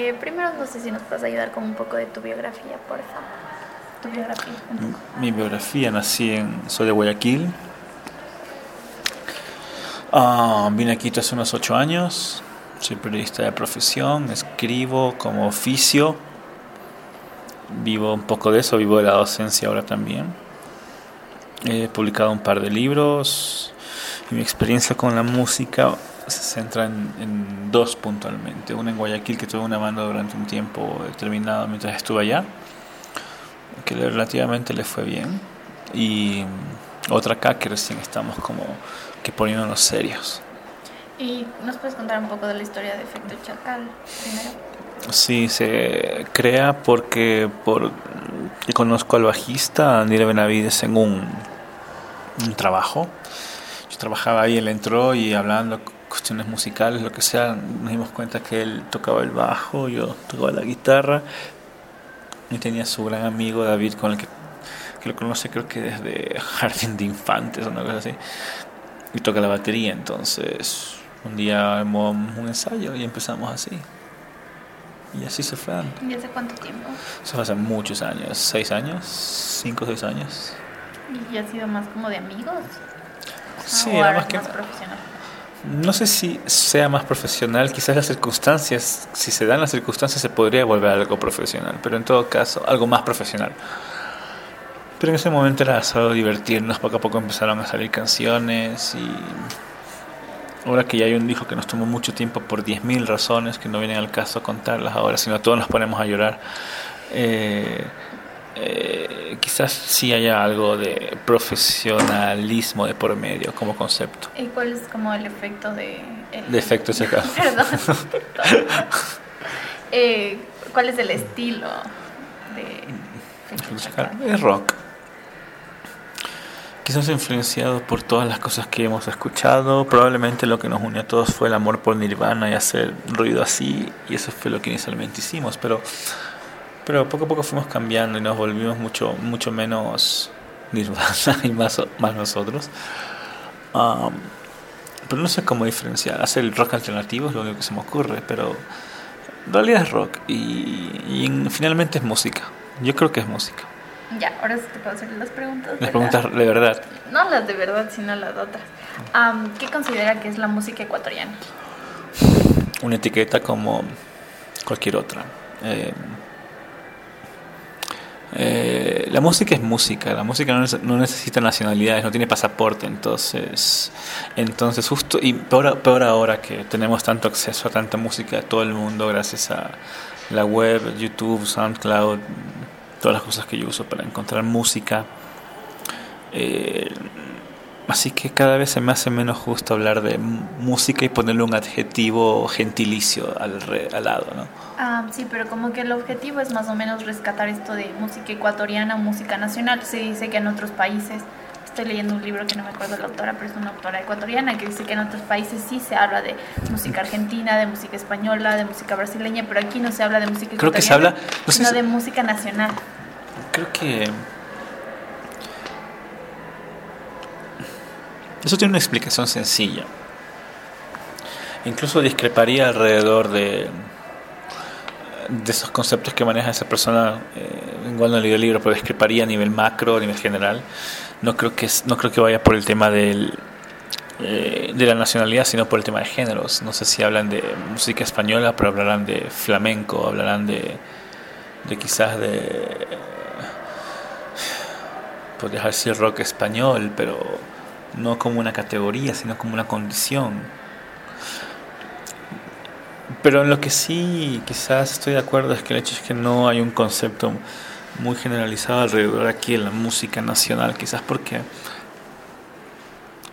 Eh, primero, no sé si nos puedes ayudar con un poco de tu biografía, por favor. Tu biografía. Mi biografía, nací en, soy de Guayaquil. Ah, vine aquí hace unos ocho años. Soy periodista de profesión, escribo como oficio. Vivo un poco de eso, vivo de la docencia ahora también. He publicado un par de libros y mi experiencia con la música se centra en, dos puntualmente. Una en Guayaquil, que tuve una banda durante un tiempo determinado mientras estuve allá que relativamente le fue bien y otra acá que recién estamos como que poniéndonos serios. Y nos puedes contar un poco de la historia de Efecto Chacal, primero. Sí, se crea porque por conozco al bajista Andrés Benavides en un, un trabajo. Yo trabajaba ahí, él entró y hablando cuestiones musicales, lo que sea, nos dimos cuenta que él tocaba el bajo, yo tocaba la guitarra y tenía su gran amigo David con el que, que lo conoce creo que desde Jardín de Infantes o una cosa así y toca la batería, entonces un día armó un ensayo y empezamos así. Y así se fue dando. ¿Y hace cuánto tiempo? Eso fue hace muchos años, seis años, cinco o seis años. ¿Y ha sido más como de amigos? Sí, ¿O era más que... más profesional? No sé si sea más profesional, quizás las circunstancias, si se dan las circunstancias se podría volver algo profesional, pero en todo caso algo más profesional. Pero en ese momento era solo divertirnos, poco a poco empezaron a salir canciones y ahora que ya hay un disco que nos tomó mucho tiempo por 10.000 razones que no vienen al caso contarlas ahora, sino todos nos ponemos a llorar. eh, eh, quizás sí haya algo de profesionalismo de por medio como concepto. ¿Y cuál es como el efecto de... el- De efecto Chacal. Perdón. Eh, ¿Cuál es el estilo de? Es rock. Quizás influenciado por todas las cosas que hemos escuchado. Probablemente lo que nos unió a todos fue el amor por Nirvana y hacer ruido así. Y eso fue lo que inicialmente hicimos. Pero, pero poco a poco fuimos cambiando y nos volvimos mucho, mucho menos Nirvana y más, más nosotros. Am, pero no sé cómo diferenciar. Hacer el rock alternativo es lo único que se me ocurre. Pero en realidad es rock. Y, y en- finalmente es música. Yo creo que es música. Ya, ahora sí te puedo hacer las preguntas. Las ¿verdad? preguntas de verdad. No las de verdad, sino las otras. Am, ¿Qué considera que es la música ecuatoriana? Una etiqueta como cualquier otra. Eh, eh, la música es música, la música no, no necesita nacionalidades, no tiene pasaporte, entonces, entonces justo y peor, peor ahora que tenemos tanto acceso a tanta música de todo el mundo gracias a la web, YouTube, SoundCloud, todas las cosas que yo uso para encontrar música. Eh, así que cada vez se me hace menos justo hablar de música y ponerle un adjetivo gentilicio al, re- al lado, ¿no? Ah, sí, pero como que el objetivo es más o menos rescatar esto de música ecuatoriana, música nacional. Se dice que en otros países, estoy leyendo un libro que no me acuerdo la autora, pero es una autora ecuatoriana que dice que en otros países sí se habla de música argentina, de música española, de música brasileña, pero aquí no se habla de música Creo que se ecuatoriana, habla- no sé sino si- de música nacional. Creo que eso tiene una explicación sencilla. Incluso discreparía alrededor de de esos conceptos que maneja esa persona. eh, igual no leí el libro, pero discreparía a nivel macro, a nivel general. No creo que no creo que vaya por el tema del eh, de la nacionalidad, sino por el tema de géneros. No sé si hablan de música española, pero hablarán de flamenco, hablarán de de quizás de podrías decir rock español, pero no como una categoría, sino como una condición. Pero en lo que sí quizás estoy de acuerdo es que el hecho es que no hay un concepto muy generalizado alrededor aquí en la música nacional, quizás porque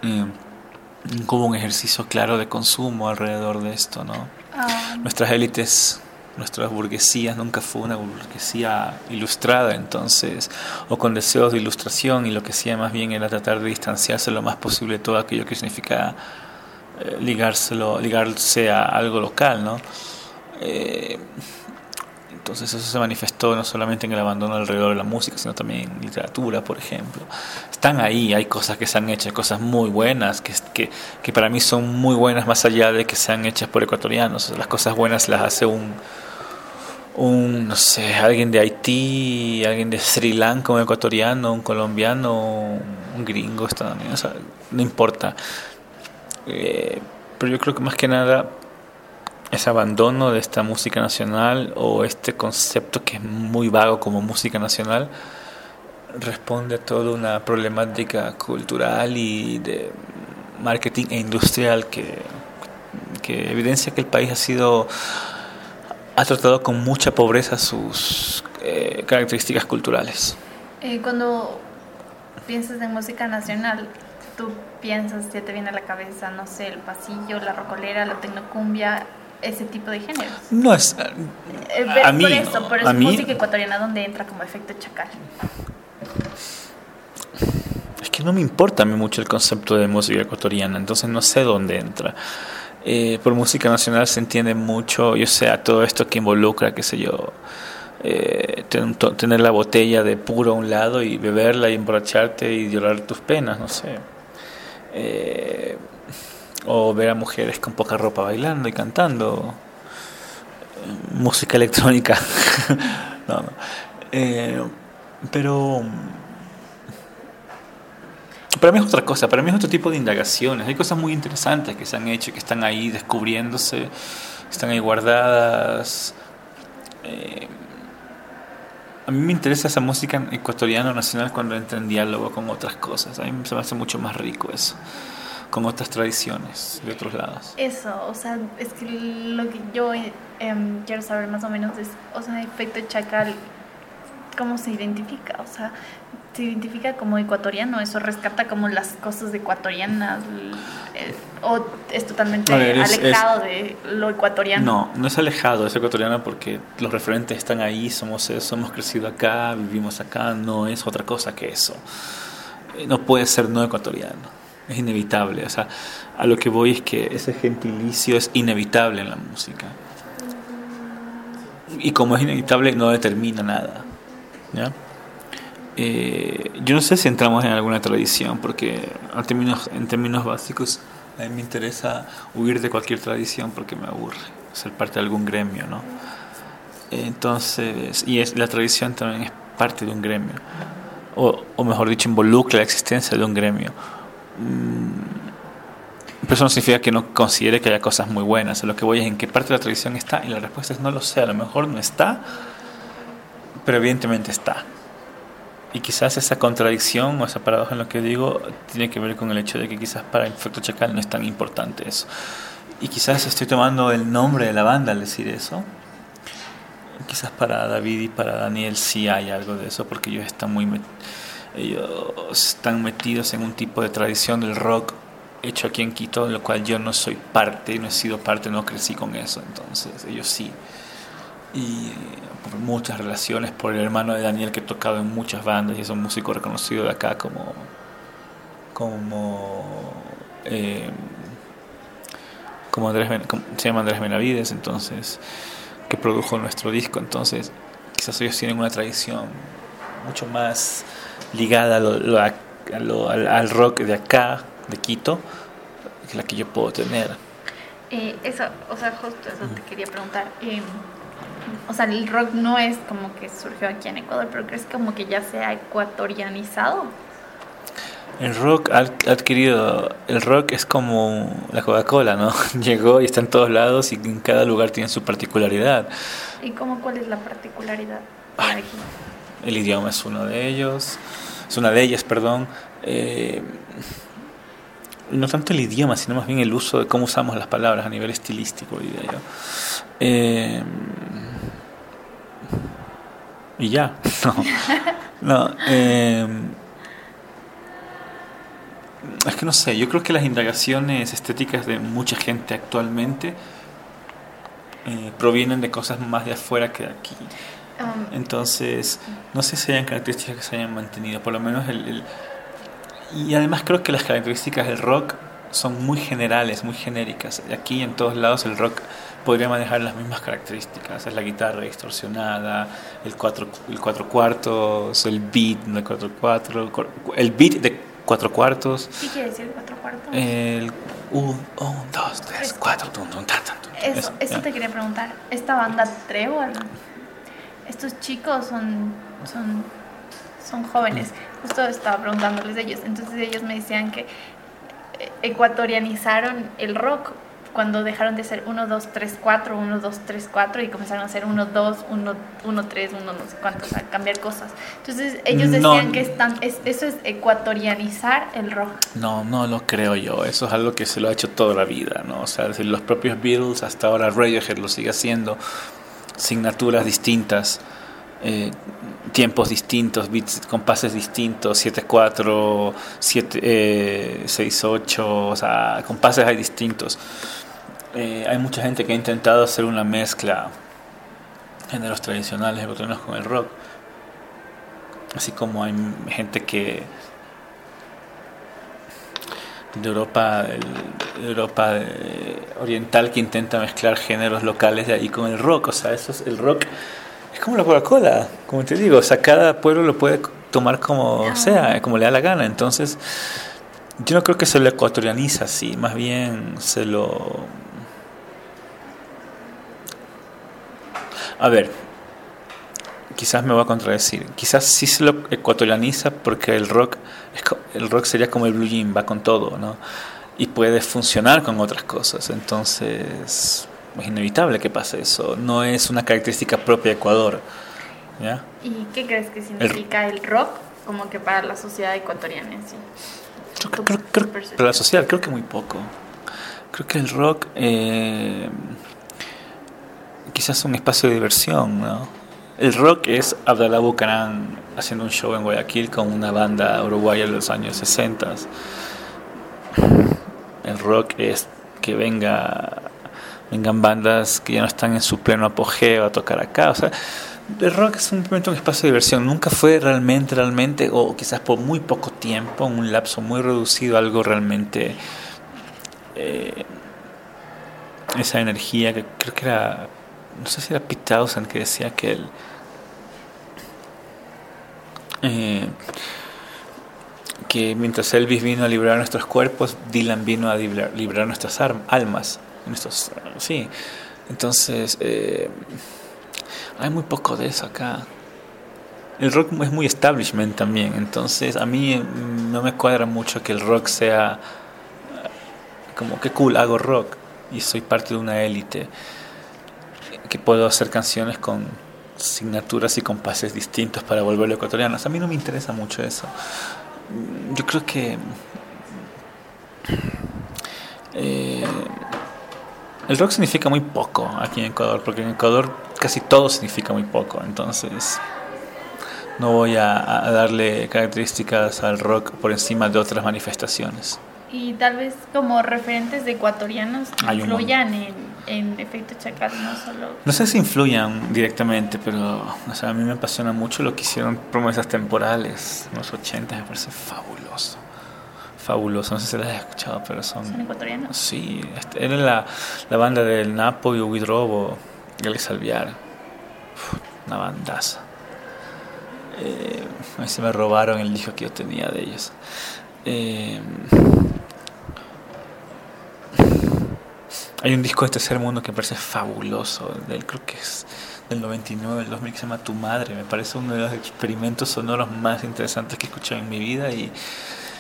eh, como un ejercicio claro de consumo alrededor de esto, ¿no? Ah, Nuestras élites nuestra burguesía nunca fue una burguesía ilustrada, entonces, o con deseos de ilustración, y lo que hacía más bien era tratar de distanciarse lo más posible de todo aquello que significa eh, ligárselo, ligarse a algo local, ¿no? Eh, entonces eso se manifestó no solamente en el abandono alrededor de la música, sino también en literatura, por ejemplo. Están ahí, hay cosas que se han hecho, cosas muy buenas, que, que, que para mí son muy buenas más allá de que sean hechas por ecuatorianos. Las cosas buenas las hace un, un, no sé, alguien de Haití, alguien de Sri Lanka, un ecuatoriano, un colombiano, un gringo, estadounidense, no importa. Eh, pero yo creo que más que nada ese abandono de esta música nacional o este concepto que es muy vago como música nacional responde a toda una problemática cultural y de marketing e industrial que, que evidencia que el país ha sido ha tratado con mucha pobreza sus eh, características culturales. Eh, cuando piensas en música nacional, tú piensas, ya te viene a la cabeza, no sé, el pasillo, la rocolera, la tecnocumbia, ese tipo de géneros. No es. Eh, a mí. por eso, por eso a mí- música ecuatoriana donde entra como efecto chacal. Es que no me importa a mí mucho el concepto de música ecuatoriana, entonces no sé dónde entra. Eh, por música nacional se entiende mucho, yo sé, a todo esto que involucra, qué sé yo, eh, ten- to- tener la botella de puro a un lado y beberla y emborracharte y llorar tus penas, no sé. Eh, o ver a mujeres con poca ropa bailando y cantando. Música electrónica. no, no. Eh, pero para mí es otra cosa, para mí es otro tipo de indagaciones. Hay cosas muy interesantes que se han hecho, que están ahí descubriéndose, están ahí guardadas. Eh, a mí me interesa esa música ecuatoriana nacional cuando entra en diálogo con otras cosas. A mí se me hace mucho más rico eso, con otras tradiciones de otros lados. Eso, o sea, es que lo que yo em, quiero saber más o menos es, o sea, efecto chacal, ¿cómo se identifica? O sea, se identifica como ecuatoriano, eso rescata como las cosas ecuatorianas, eh, o es totalmente A ver, es- alejado de lo ecuatoriano. No, no es alejado, es ecuatoriano porque los referentes están ahí, somos eso, hemos crecido acá, vivimos acá, no es otra cosa que eso. Eh, No puede ser no ecuatoriano, es inevitable. O sea, a lo que voy es que ese gentilicio es inevitable en la música. Y como es inevitable, no determina nada. ¿ya? Eh, yo no sé si entramos en alguna tradición, porque en términos, básicos a mí me interesa huir de cualquier tradición porque me aburre ser parte de algún gremio, ¿no? Entonces, y es, la tradición también es parte de un gremio, o, o mejor dicho, involucra la existencia de un gremio. Mm, Pero eso no significa que no considere que haya cosas muy buenas. A lo que voy es en qué parte de la tradición está, y la respuesta es no lo sé, a lo mejor no está, pero evidentemente está. Y quizás esa contradicción o esa paradoja en lo que digo tiene que ver con el hecho de que quizás para el efecto chacal no es tan importante eso. Y quizás estoy tomando el nombre de la banda al decir eso. Quizás para David y para Daniel sí hay algo de eso porque ellos están muy ellos están metidos en un tipo de tradición del rock hecho aquí en Quito, de lo cual yo no soy parte, no he sido parte, no crecí con eso, entonces ellos sí. Y eh, por muchas relaciones, por el hermano de Daniel que ha tocado en muchas bandas y es un músico reconocido de acá como como eh, como como- se llama Andrés Benavides entonces que produjo nuestro disco entonces quizás ellos tienen una tradición mucho más ligada a lo- lo- a lo- al, al rock de acá de Quito que la que yo puedo tener Eh, eso, o sea, justo eso te quería preguntar. Eh, o sea, el rock no es como que surgió aquí en Ecuador, pero crees como que ya se ha ecuatorianizado. El rock ha adquirido, el rock es como la Coca-Cola, ¿no? Llegó y está en todos lados y en cada lugar tiene su particularidad. ¿Y cómo cuál es la particularidad Ay. El idioma es uno de ellos, es una de ellas, perdón. Eh, no tanto el idioma, sino más bien el uso de cómo usamos las palabras a nivel estilístico, diría yo. Eh, y ya, no. no eh, es que no sé, yo creo que las indagaciones estéticas de mucha gente actualmente provienen de cosas más de afuera que de aquí. Um, Entonces, no sé si hayan características que se hayan mantenido, por lo menos el, el- Y además creo que las características del rock son muy generales, muy genéricas. Aquí en todos lados el rock podría manejar las mismas características. Es la guitarra distorsionada, el cuatro, el cuatro cuartos, el beat de cuatro cuatro, el beat de cuatro cuartos, ¿Qué quiere decir cuatro cuartos? el un, un, dos, tres, cuatro, tum, tum, tum. Eso, Eso, eso te quería preguntar. Esta banda Trevor, estos chicos son, son, son jóvenes. Justo estaba preguntándoles de ellos. Entonces ellos me decían que eh, ecuatorianizaron el rock cuando dejaron de ser 1, 2, 3, 4, 1, 2, 3, 4 y comenzaron a ser 1, 2, 1, 1, 3, 1, no sé cuántos, a cambiar cosas. Entonces ellos No. decían que están, es, eso es ecuatorianizar el rock. No, no lo creo yo. Eso es algo que se lo ha hecho toda la vida, ¿no? O sea, desde los propios Beatles hasta ahora Radiohead lo sigue haciendo. Signaturas distintas, eh, tiempos distintos, beats, compases distintos, 7-4, 7, eh, 6-8, o sea, compases hay distintos. Eh, hay mucha gente que ha intentado hacer una mezcla géneros tradicionales ecuatorianos con el rock. Así como hay gente que de Europa, el- Europa eh, oriental que intenta mezclar géneros locales de ahí con el rock. O sea, eso es el rock. Es como la Coca-Cola, como te digo. O sea, cada pueblo lo puede tomar como sea, como le da la gana. Entonces, yo no creo que se lo ecuatorianiza así. Más bien se lo. A ver, quizás me voy a contradecir. Quizás sí se lo ecuatorianiza porque el rock, el rock sería como el blue jean, va con todo, ¿no? Y puede funcionar con otras cosas. Entonces, es inevitable que pase eso. No es una característica propia de Ecuador. ¿Ya? ¿Y qué crees que significa el rock como que para la sociedad ecuatoriana en sí? Creo, creo- percepción. para la social creo que muy poco. Creo que el rock eh, quizás un espacio de diversión, ¿no? El rock es Abdalá Bucaram haciendo un show en Guayaquil con una banda uruguaya de los años 60. El rock es que venga vengan bandas que ya no están en su pleno apogeo a tocar acá, o sea, el rock es simplemente un espacio de diversión. Nunca fue realmente, realmente, o quizás por muy poco tiempo, en un lapso muy reducido, algo realmente. eh, esa energía que creo que era. No sé si era Pete Townsend que decía que él. eh, que mientras Elvis vino a liberar nuestros cuerpos, Dylan vino a librar, liberar nuestras almas. Nuestros, sí. Entonces. eh, hay muy poco de eso acá. El rock es muy establishment también, entonces a mí mm, no me cuadra mucho que el rock sea eh, como que cool, hago rock y soy parte de una élite, que puedo hacer canciones con signaturas y compases distintos para volverlo ecuatorianos. A mí no me interesa mucho eso. Yo creo que eh, el rock significa muy poco aquí en Ecuador, porque en Ecuador casi todo significa muy poco, entonces no voy a, a darle características al rock por encima de otras manifestaciones. Y tal vez como referentes de ecuatorianos Hay un influyan en, efecto chacal, no solo... No sé si influyan directamente, pero o sea, a mí me apasiona mucho lo que hicieron promesas temporales en los 80, me parece fabuloso. Fabuloso, no sé si las has escuchado, pero son... ¿Son ecuatorianos? Sí, era la, la banda del Napo y Huidrobo y Alex Alviar. Uf, Una bandaza. Eh, a mí se me robaron el disco que yo tenía de ellos. Eh, hay un disco de Tercer Mundo que me parece fabuloso. Del, creo que es del 99, del 2000, que se llama Tu Madre. Me parece uno de los experimentos sonoros más interesantes que he escuchado en mi vida y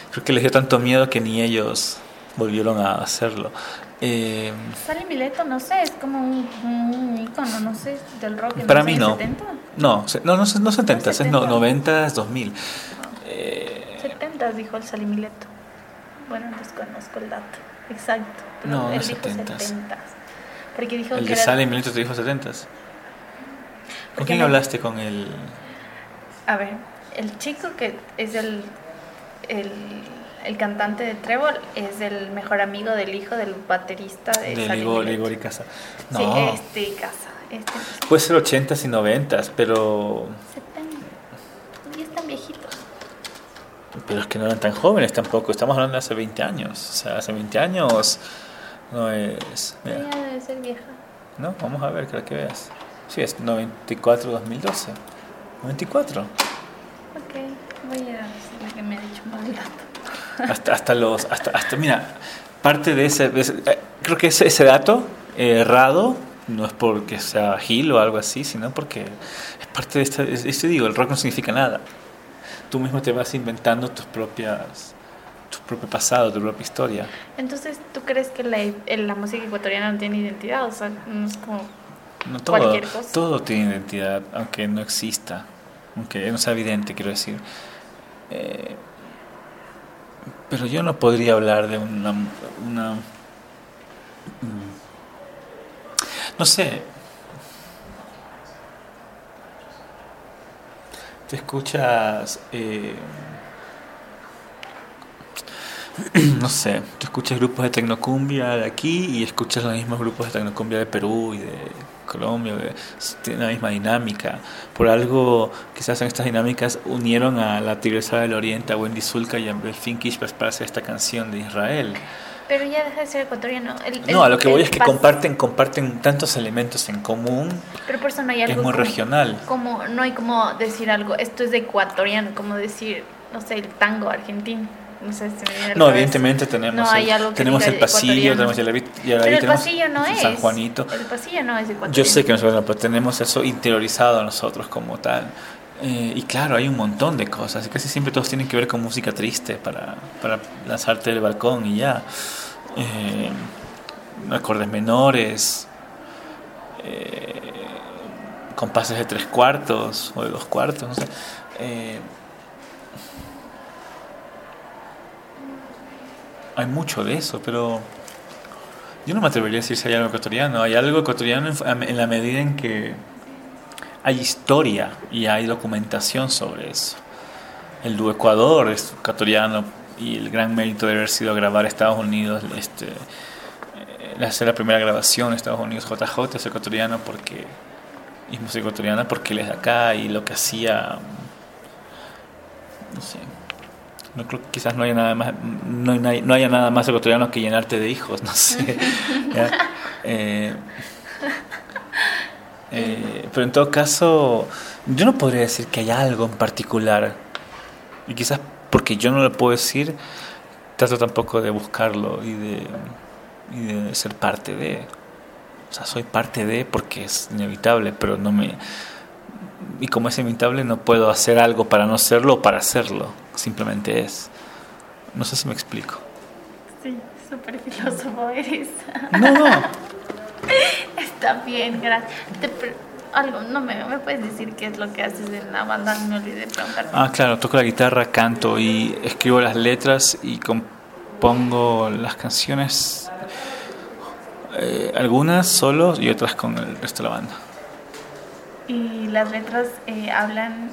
creo que les dio tanto miedo que ni ellos volvieron a hacerlo. Eh, Sally Mileto, no sé, es como un, un ícono, no sé, del rock Para los mí no. 70. no, no, no, no 70, es no, 70. 90, 2000. Eh, 70 dijo el Sally Mileto. Bueno, desconozco el dato exacto. pero No, él no dijo 70s. 70. Porque dijo el que de era- Sale Milito te dijo 70. ¿Con Porque quién hablaste con el.? A ver, el chico que es el, el, el cantante de Trébol es el mejor amigo del hijo del baterista de, De Sally Ligor. Ligor y Casa. Sí, No, este casa. Este puede ser 80s y 90s, pero, 70. Ya están viejitos. Pero es que no eran tan jóvenes tampoco. Estamos hablando de hace 20 años. O sea, hace 20 años no es. mira, Ya debe ser vieja. no, vamos a ver, creo que veas. Sí, es 94-2012. 94. Ok, voy a decirle que me ha dicho mal dato. Hasta, hasta los. Hasta, hasta, mira, parte de ese. de ese- eh, creo que ese, ese dato eh, errado no es porque sea Gil o algo así, sino porque es parte de este. es- Este digo, el rock no significa nada. Tú mismo te vas inventando tus propias. tu propio pasado, tu propia historia. Entonces, ¿tú crees que la, el- la música ecuatoriana no tiene identidad? O sea, no es como... No, todo, Cualquier cosa. todo tiene identidad, aunque no exista, aunque no sea evidente, quiero decir. Eh, pero yo no podría hablar de una... una mm, no sé. Te escuchas... eh, no sé, tú escuchas grupos de tecnocumbia de aquí y escuchas los mismos grupos de tecnocumbia de Perú y de Colombia, tienen la misma dinámica. Por algo, quizás en estas dinámicas unieron a la Tigresa del Oriente, a Wendy Zulka y a Belfin para hacer esta canción de Israel. Pero ya deja de ser ecuatoriano. El- No, a el- lo que voy el es que comparten, comparten tantos elementos en común, Pero por eso no hay es algo muy como- regional. Como, no hay como decir algo, esto es de ecuatoriano, como decir, no sé, el tango argentino. No sé si me viene No, evidentemente tenemos, No el, tenemos el pasillo, tenemos el, ahí Pero el pasillo no es. San Juanito. El pasillo no es ecuatoriano. Yo sé que nosotros pero tenemos eso interiorizado nosotros como tal. Eh, y claro, hay un montón de cosas. Casi siempre todos tienen que ver con música triste para, para lanzarte del balcón y ya. Eh, acordes menores, eh, compases de tres cuartos o de dos cuartos, no sé. Eh, hay mucho de eso, pero yo no me atrevería a decir si hay algo ecuatoriano. Hay algo ecuatoriano en, en la medida en que hay historia y hay documentación sobre eso. El dúo Ecuador es ecuatoriano y el gran mérito de haber sido a grabar a Estados Unidos, este, eh, hacer la primera grabación en Estados Unidos, JJ es ecuatoriano porque es música ecuatoriana porque él es de acá y lo que hacía, no sé, no creo quizás no haya nada más, no, hay- no haya nada más ecuatoriano que llenarte de hijos, no sé. Eh, eh, pero en todo caso, yo no podría decir que hay algo en particular. Y quizás porque yo no lo puedo decir, trato tampoco de buscarlo y de, y de ser parte de. O sea, soy parte de porque es inevitable, pero no me. Y como es inevitable, no puedo hacer algo para no serlo o para hacerlo. Simplemente es. No sé si me explico. Sí, súper filósofo eres. No, no. Está bien, gracias. Te algo, no me, me puedes decir qué es lo que haces en la banda, me olvidé de preguntarte. Ah, claro, toco la guitarra, canto y escribo las letras y compongo las canciones, eh, algunas solo y otras con el resto de la banda. Y las letras eh, hablan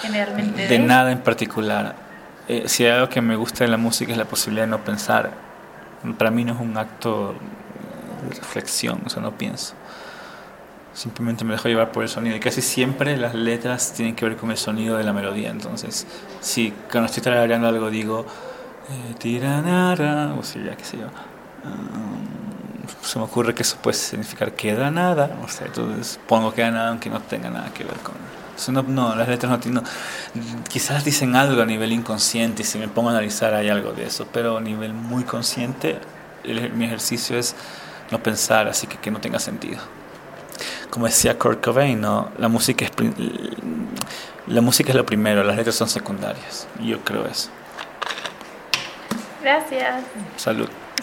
generalmente de, De nada en particular. Eh, si hay algo que me gusta de la música es la posibilidad de no pensar. Para mí no es un acto de reflexión, o sea, no pienso. Simplemente me dejo llevar por el sonido. Y casi siempre las letras tienen que ver con el sonido de la melodía. Entonces, si cuando estoy tarareando algo digo, eh, tiranara, o sea, ya qué sé yo, mm, se me ocurre que eso puede significar queda nada. O sea, entonces pongo queda nada aunque no tenga nada que ver con. Eso no, no, las letras no tienen. quizás dicen algo a nivel inconsciente y si me pongo a analizar hay algo de eso, pero a nivel muy consciente, mi ejercicio es no pensar, así que que no tenga sentido como decía Kurt Cobain, ¿no? la, música es, la música es lo primero, las letras son secundarias. Yo creo eso. Gracias. Salud.